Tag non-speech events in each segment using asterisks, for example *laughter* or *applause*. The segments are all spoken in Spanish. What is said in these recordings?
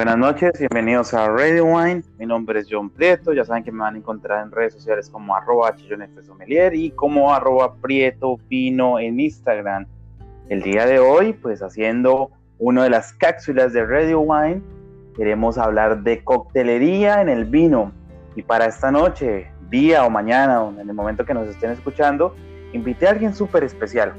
Buenas noches, bienvenidos a Radio Wine. Mi nombre es John Prieto. Ya saben que me van a encontrar en redes sociales como arroba y como arroba Prieto Pino en Instagram. El día de hoy, pues haciendo una de las cápsulas de Radio Wine, queremos hablar de coctelería en el vino. Y para esta noche, día o mañana, o en el momento que nos estén escuchando, invité a alguien súper especial.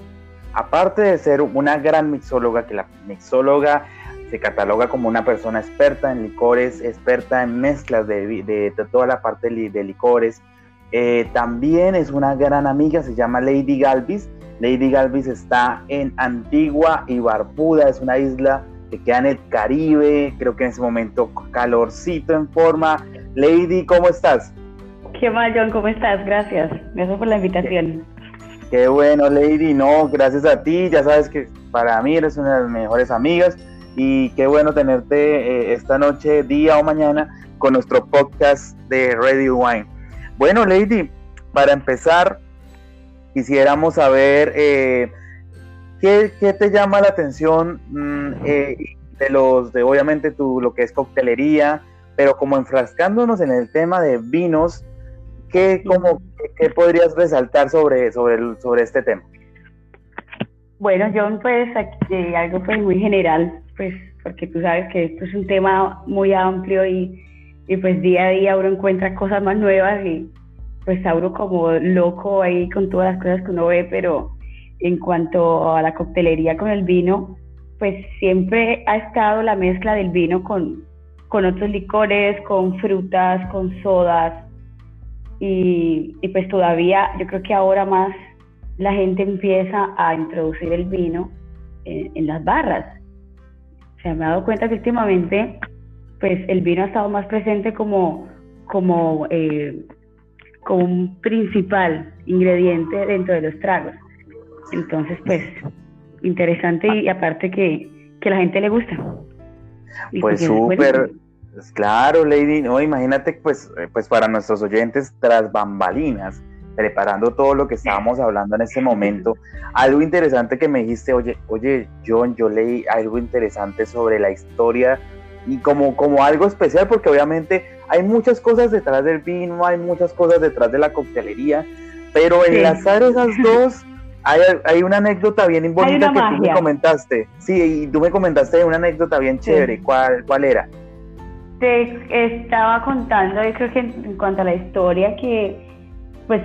Aparte de ser una gran mixóloga, que la mixóloga se cataloga como una persona experta en licores, experta en mezclas de, toda la parte de licores. Eh, también es una gran amiga, se llama Lady Galvis. Lady Galvis está en Antigua y Barbuda, es una isla que queda en el Caribe, creo que en ese momento calorcito en forma. Lady, ¿cómo estás? ¿Qué más, John? ¿Cómo estás? Gracias. Gracias por la invitación. Qué bueno, Lady. No, gracias a ti. Ya sabes que para mí eres una de las mejores amigas y qué bueno tenerte eh, esta noche, día o mañana con nuestro podcast de Ready Wine. Bueno, Lady, para empezar, quisiéramos saber eh, ¿qué, te llama la atención mm, eh, de los, de obviamente tu, lo que es coctelería, pero como enfrascándonos en el tema de vinos, ¿qué, como, qué podrías resaltar sobre, sobre, sobre este tema? Bueno, John, pues aquí, algo pues muy general pues porque tú sabes que esto es un tema muy amplio y, y pues día a día uno encuentra cosas más nuevas y pues uno como loco ahí con todas las cosas que uno ve, pero en cuanto a la coctelería con el vino, pues siempre ha estado la mezcla del vino con, con otros licores, con frutas, con sodas. Y pues todavía yo creo que ahora más la gente empieza a introducir el vino en las barras se me ha dado cuenta que últimamente pues el vino ha estado más presente como, como, eh, como un principal ingrediente dentro de los tragos. Entonces, pues, interesante y aparte que, que a la gente le gusta. pues súper, claro, Lady, no, imagínate, pues, eh, pues para nuestros oyentes tras bambalinas, preparando todo lo que estábamos hablando en ese momento, algo interesante que me dijiste, oye, oye, John, yo leí algo interesante sobre la historia y como, como algo especial, porque obviamente hay muchas cosas detrás del vino, hay muchas cosas detrás de la coctelería, pero enlazar esas *laughs* dos, hay, hay, una anécdota bien bonita que tú me comentaste. Sí, y tú me comentaste una anécdota bien chévere. ¿Cuál, ¿Cuál era? Te estaba contando, yo creo que en cuanto a la historia, que pues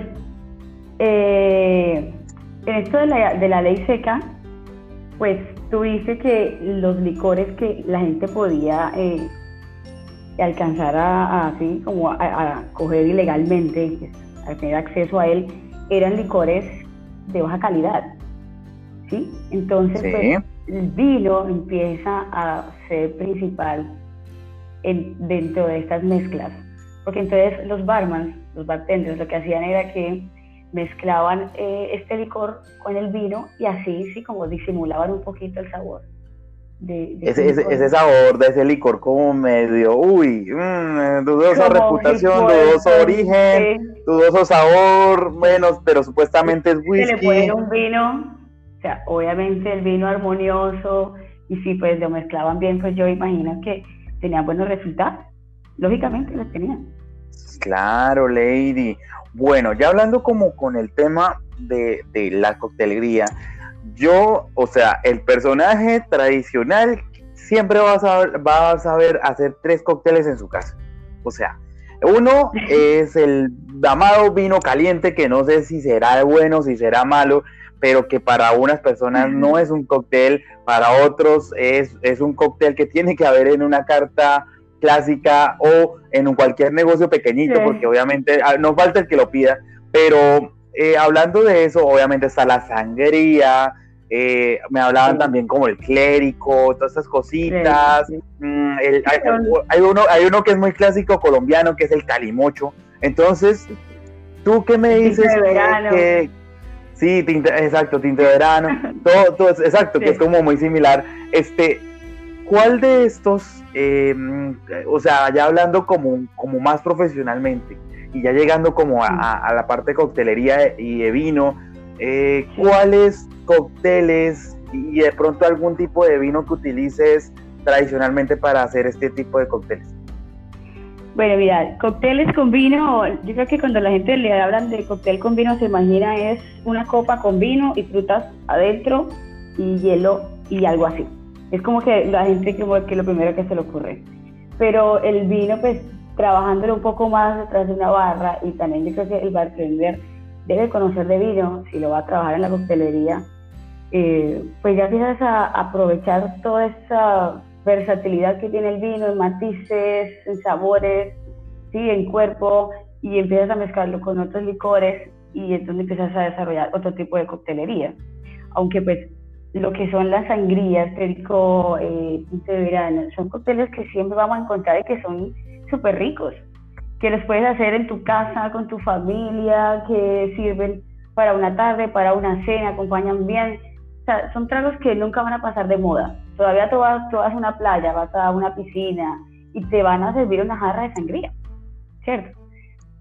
eh, en esto de la, de la ley seca, pues tú dices que los licores que la gente podía eh, alcanzar a, así como a, coger ilegalmente, a tener acceso a él, eran licores de baja calidad. ¿sí? Entonces, pues, el vino empieza a ser principal en, dentro de estas mezclas. Porque entonces los barmans, los bartenders, lo que hacían era que mezclaban eh, este licor con el vino y así, sí, como disimulaban un poquito el sabor. De, ese, ese, sabor de ese licor como medio, uy, mmm, dudosa reputación, dudoso origen, dudoso sabor, menos, pero supuestamente es whisky. Se le un vino, o sea, obviamente el vino armonioso, y si pues lo mezclaban bien, pues yo imagino que tenían buenos resultados. Lógicamente los tenían. Claro, Lady. Bueno, ya hablando como con el tema de, la coctelería, yo, o sea, el personaje tradicional siempre va a, saber, va a saber hacer tres cócteles en su casa. O sea, uno es el damado vino caliente, que no sé si será bueno, si será malo, pero que para unas personas no es un cóctel, para otros es, es un cóctel que tiene que haber en una carta clásica o en un cualquier negocio pequeñito, porque obviamente ah, no falta el que lo pida, pero eh, hablando de eso, obviamente está la sangría, eh, me hablaban también como el clérico, todas esas cositas. Mm, hay, uno, hay uno que es muy clásico colombiano, que es el calimocho. Entonces, ¿tú qué me dices? Que, sí, exacto, tinte de verano, *laughs* todo, todo, exacto, que es como muy similar. Este, ¿Cuál de estos, em, o sea, ya hablando como, como más profesionalmente y ya llegando como a, la parte de coctelería y de vino, eh, ¿cuáles cócteles y de pronto algún tipo de vino que utilices tradicionalmente para hacer este tipo de cócteles? Bueno, mira, cócteles con vino, yo creo que cuando la gente le hablan de cóctel con vino se imagina es una copa con vino y frutas adentro y hielo y algo así. Es como que la gente como que lo primero que se le ocurre. Pero el vino, pues trabajándolo un poco más detrás de una barra y también yo creo que el bartender debe conocer de vino si lo va a trabajar en la coctelería, eh, pues ya empiezas a aprovechar toda esa versatilidad que tiene el vino en matices, en sabores, ¿sí? en cuerpo, y empiezas a mezclarlo con otros licores y es donde empiezas a desarrollar otro tipo de coctelería. Aunque pues lo que son las sangrías, perico, eh, de verano, son cócteles que siempre vamos a encontrar y que son súper ricos, que los puedes hacer en tu casa, con tu familia, que sirven para una tarde, para una cena, acompañan bien. Son tragos que nunca van a pasar de moda Todavía tú vas, a una playa, vas a una piscina y te van a servir una jarra de sangría, ¿cierto?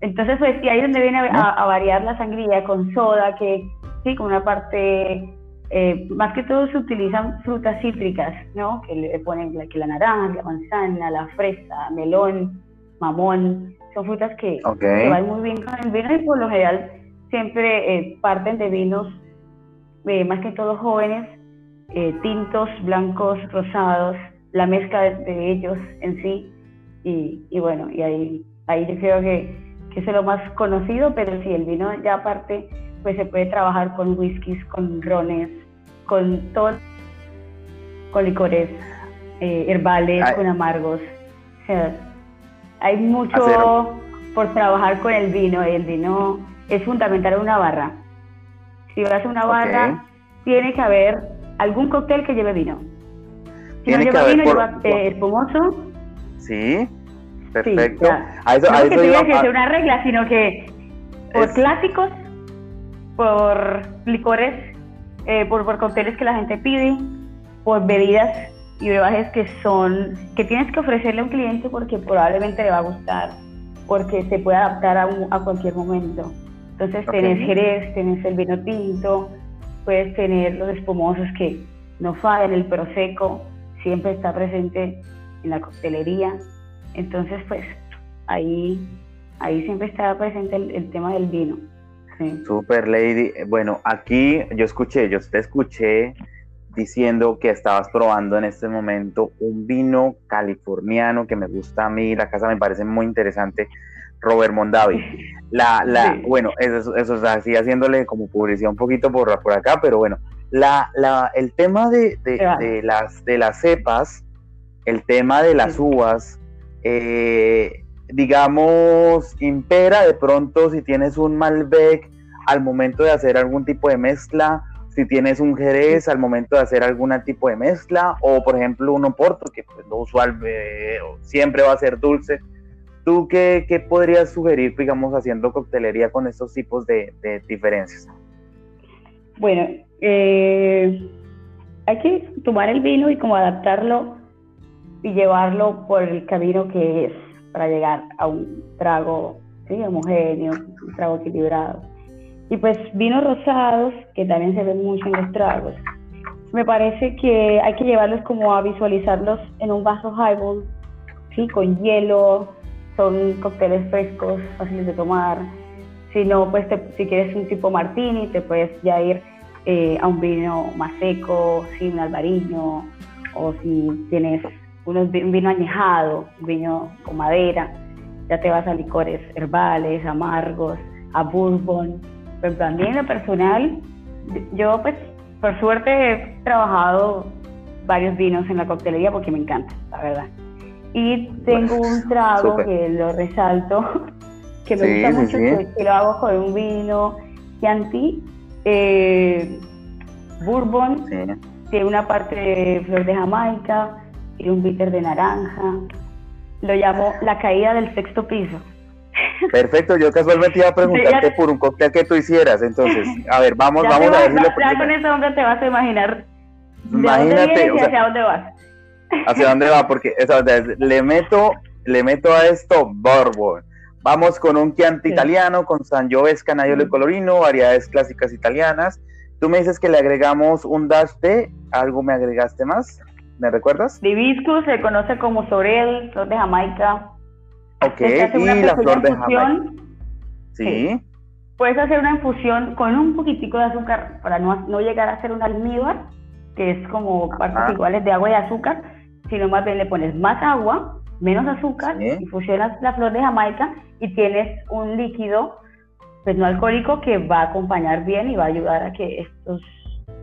Entonces, pues, y ahí es donde viene a, variar la sangría con soda, que sí, con una parte, eh, más que todo se utilizan frutas cítricas, ¿no? Que le ponen la, que la naranja, la manzana, la fresa, melón, mamón, son frutas que, van muy bien con el vino y por lo general siempre eh, parten de vinos, eh, más que todo jóvenes, eh, tintos, blancos, rosados, la mezcla de, ellos en sí. Y, bueno, y ahí, ahí yo creo que, es lo más conocido, pero sí, el vino ya aparte, pues se puede trabajar con whiskies, con rones, con todo, con licores eh, herbales, con amargos. O sea, hay mucho por trabajar con el vino. El vino es fundamental en una barra. Si vas a una barra, tiene que haber algún cóctel que lleve vino. Si no lleva vino, lleva eh, espumoso. Sí, perfecto. a eso, no a eso que que sea una regla, sino que por clásicos, por licores, eh, por, por cócteles que la gente pide, por bebidas y brebajes que son que tienes que ofrecerle a un cliente porque probablemente le va a gustar, porque se puede adaptar a, a cualquier momento. Entonces tenés jerez, tenés el vino tinto, puedes tener los espumosos que no fallan, el prosecco siempre está presente en la coctelería. Entonces, pues ahí, ahí siempre está presente el, tema del vino. Super Lady. Bueno, aquí yo escuché, yo te escuché diciendo que estabas probando en este momento un vino californiano que me gusta a mí, la casa me parece muy interesante, Robert Mondavi. *laughs* La, la, Bueno, eso, eso es así haciéndole como publicidad un poquito por, por acá, pero bueno, la, la, el tema de, de, las, de las cepas, el tema de las uvas, eh, digamos, impera de pronto si tienes un Malbec al momento de hacer algún tipo de mezcla, si tienes un Jerez al momento de hacer algún tipo de mezcla, o por ejemplo un Oporto, que pues, lo usual eh, siempre va a ser dulce, ¿Tú qué, qué, podrías sugerir, digamos, haciendo coctelería con estos tipos de, diferencias? Bueno, eh, hay que tomar el vino y como adaptarlo y llevarlo por el camino que es para llegar a un trago homogéneo, un trago equilibrado. Y pues vinos rosados, que también se ven mucho en los tragos. Me parece que hay que llevarlos como a visualizarlos en un vaso highball, ¿sí? con hielo, son cócteles frescos, fáciles de tomar. Si no, pues si quieres un tipo martini, te puedes ya ir eh, a un vino más seco, sin albariño, o si tienes un vino añejado, un vino con madera, ya te vas a licores herbales, amargos, a bourbon. Pero también en lo personal, yo pues por suerte he trabajado varios vinos en la coctelería porque me encanta, la verdad. Y tengo un trago que lo resalto, *laughs* que me gusta mucho, Que, lo hago con un vino Chianti, eh, Bourbon, tiene una parte de flor de Jamaica, y un bitter de naranja. Lo llamo la caída del sexto piso. Perfecto, yo casualmente iba a preguntarte por un cóctel que tú hicieras, entonces, a ver, vamos, vamos a ver si lo Ya con ese hombre te vas a imaginar Imagínate, dónde hacia dónde vas. ¿Hacia dónde va? Porque le meto, le meto a esto Bourbon. Vamos con un Chianti italiano, con Sangiovese, Canaiolo y Colorino, variedades clásicas italianas. Tú me dices que le agregamos un dash de, ¿algo me agregaste más? ¿Me recuerdas? hibiscus se conoce como sorel, flor de Jamaica. Ok, y la flor de Jamaica. Sí. Puedes hacer una infusión con un poquitico de azúcar para no, no llegar a ser un almíbar, que es como partes iguales de agua y azúcar, sino más bien le pones más agua, menos azúcar, infusionas la flor de Jamaica y tienes un líquido pues no alcohólico que va a acompañar bien y va a ayudar a que estos,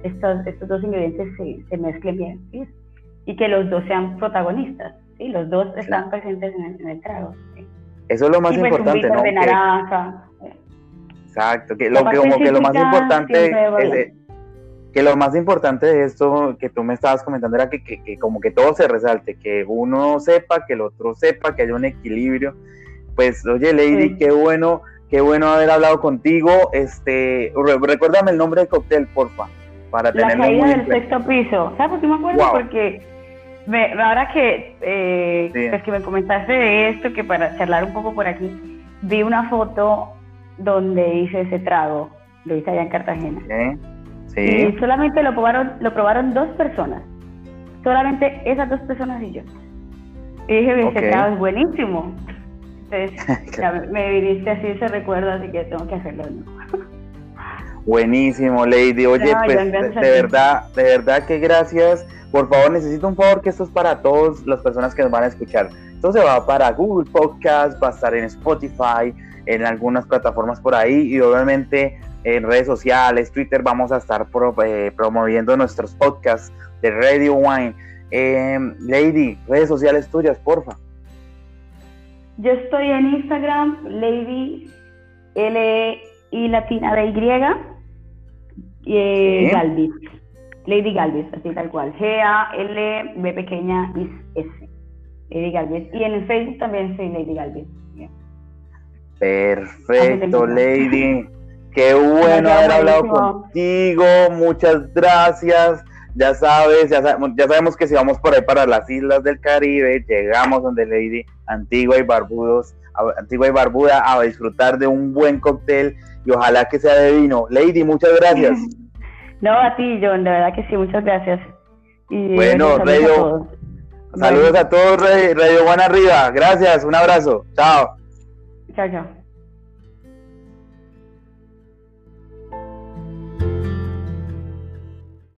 estos, estos dos ingredientes se, se mezclen bien y que los dos sean protagonistas, ¿sí? los dos están presentes en el, trago. Eso es lo más pues, importante, ¿no? De naranja, Exacto, que lo, que, como que lo más importante es, que lo más importante de esto que tú me estabas comentando era que, que, como que todo se resalte, que uno sepa, que el otro sepa, que haya un equilibrio. Pues, oye, Lady, qué bueno, qué bueno haber hablado contigo. Este, recuérdame el nombre del cóctel, porfa, para tenerlo La caída del sexto piso. ¿Sabes por qué me acuerdo? Porque ahora que, eh, pues que me comentaste de esto, que para charlar un poco por aquí, vi una foto donde hice ese trago, lo hice allá en Cartagena. Sí. Y solamente lo probaron, lo probaron dos personas. Solamente esas dos personas y yo. Y dije, ese trago es buenísimo. Entonces, *laughs* me viniste así ese recuerdo, así que tengo que hacerlo. Buenísimo, Lady. Oye, pues de, verdad, de verdad que gracias. Por favor, necesito un favor que esto es para todas las personas que nos van a escuchar. Esto se va para Google Podcast, va a estar en Spotify, en algunas plataformas por ahí y obviamente en redes sociales, Twitter, vamos a estar eh, promoviendo nuestros podcasts de Radio Wine. Eh, Lady, redes sociales tuyas, porfa. Yo estoy en Instagram, Lady L I latina de Y, eh, Galvis. Lady Galvis, así tal cual. G-A-L B pequeña S. Lady Galvis. Y en el Facebook también soy Lady Galvis. Perfecto, Lady. *laughs* Qué bueno haber hablado contigo. Muchas gracias. Ya sabes, ya, sabemos que si vamos por ahí para las islas del Caribe, llegamos donde Lady Antigua y Barbudos, Antigua y Barbuda a disfrutar de un buen cóctel y ojalá que sea de vino. Lady, muchas gracias. *laughs* No, a ti, John, de verdad que sí, muchas gracias. Y bueno, Radio, saludos a todos, Radio Juan Arriba. Gracias, un abrazo. Chao. Chao, chao.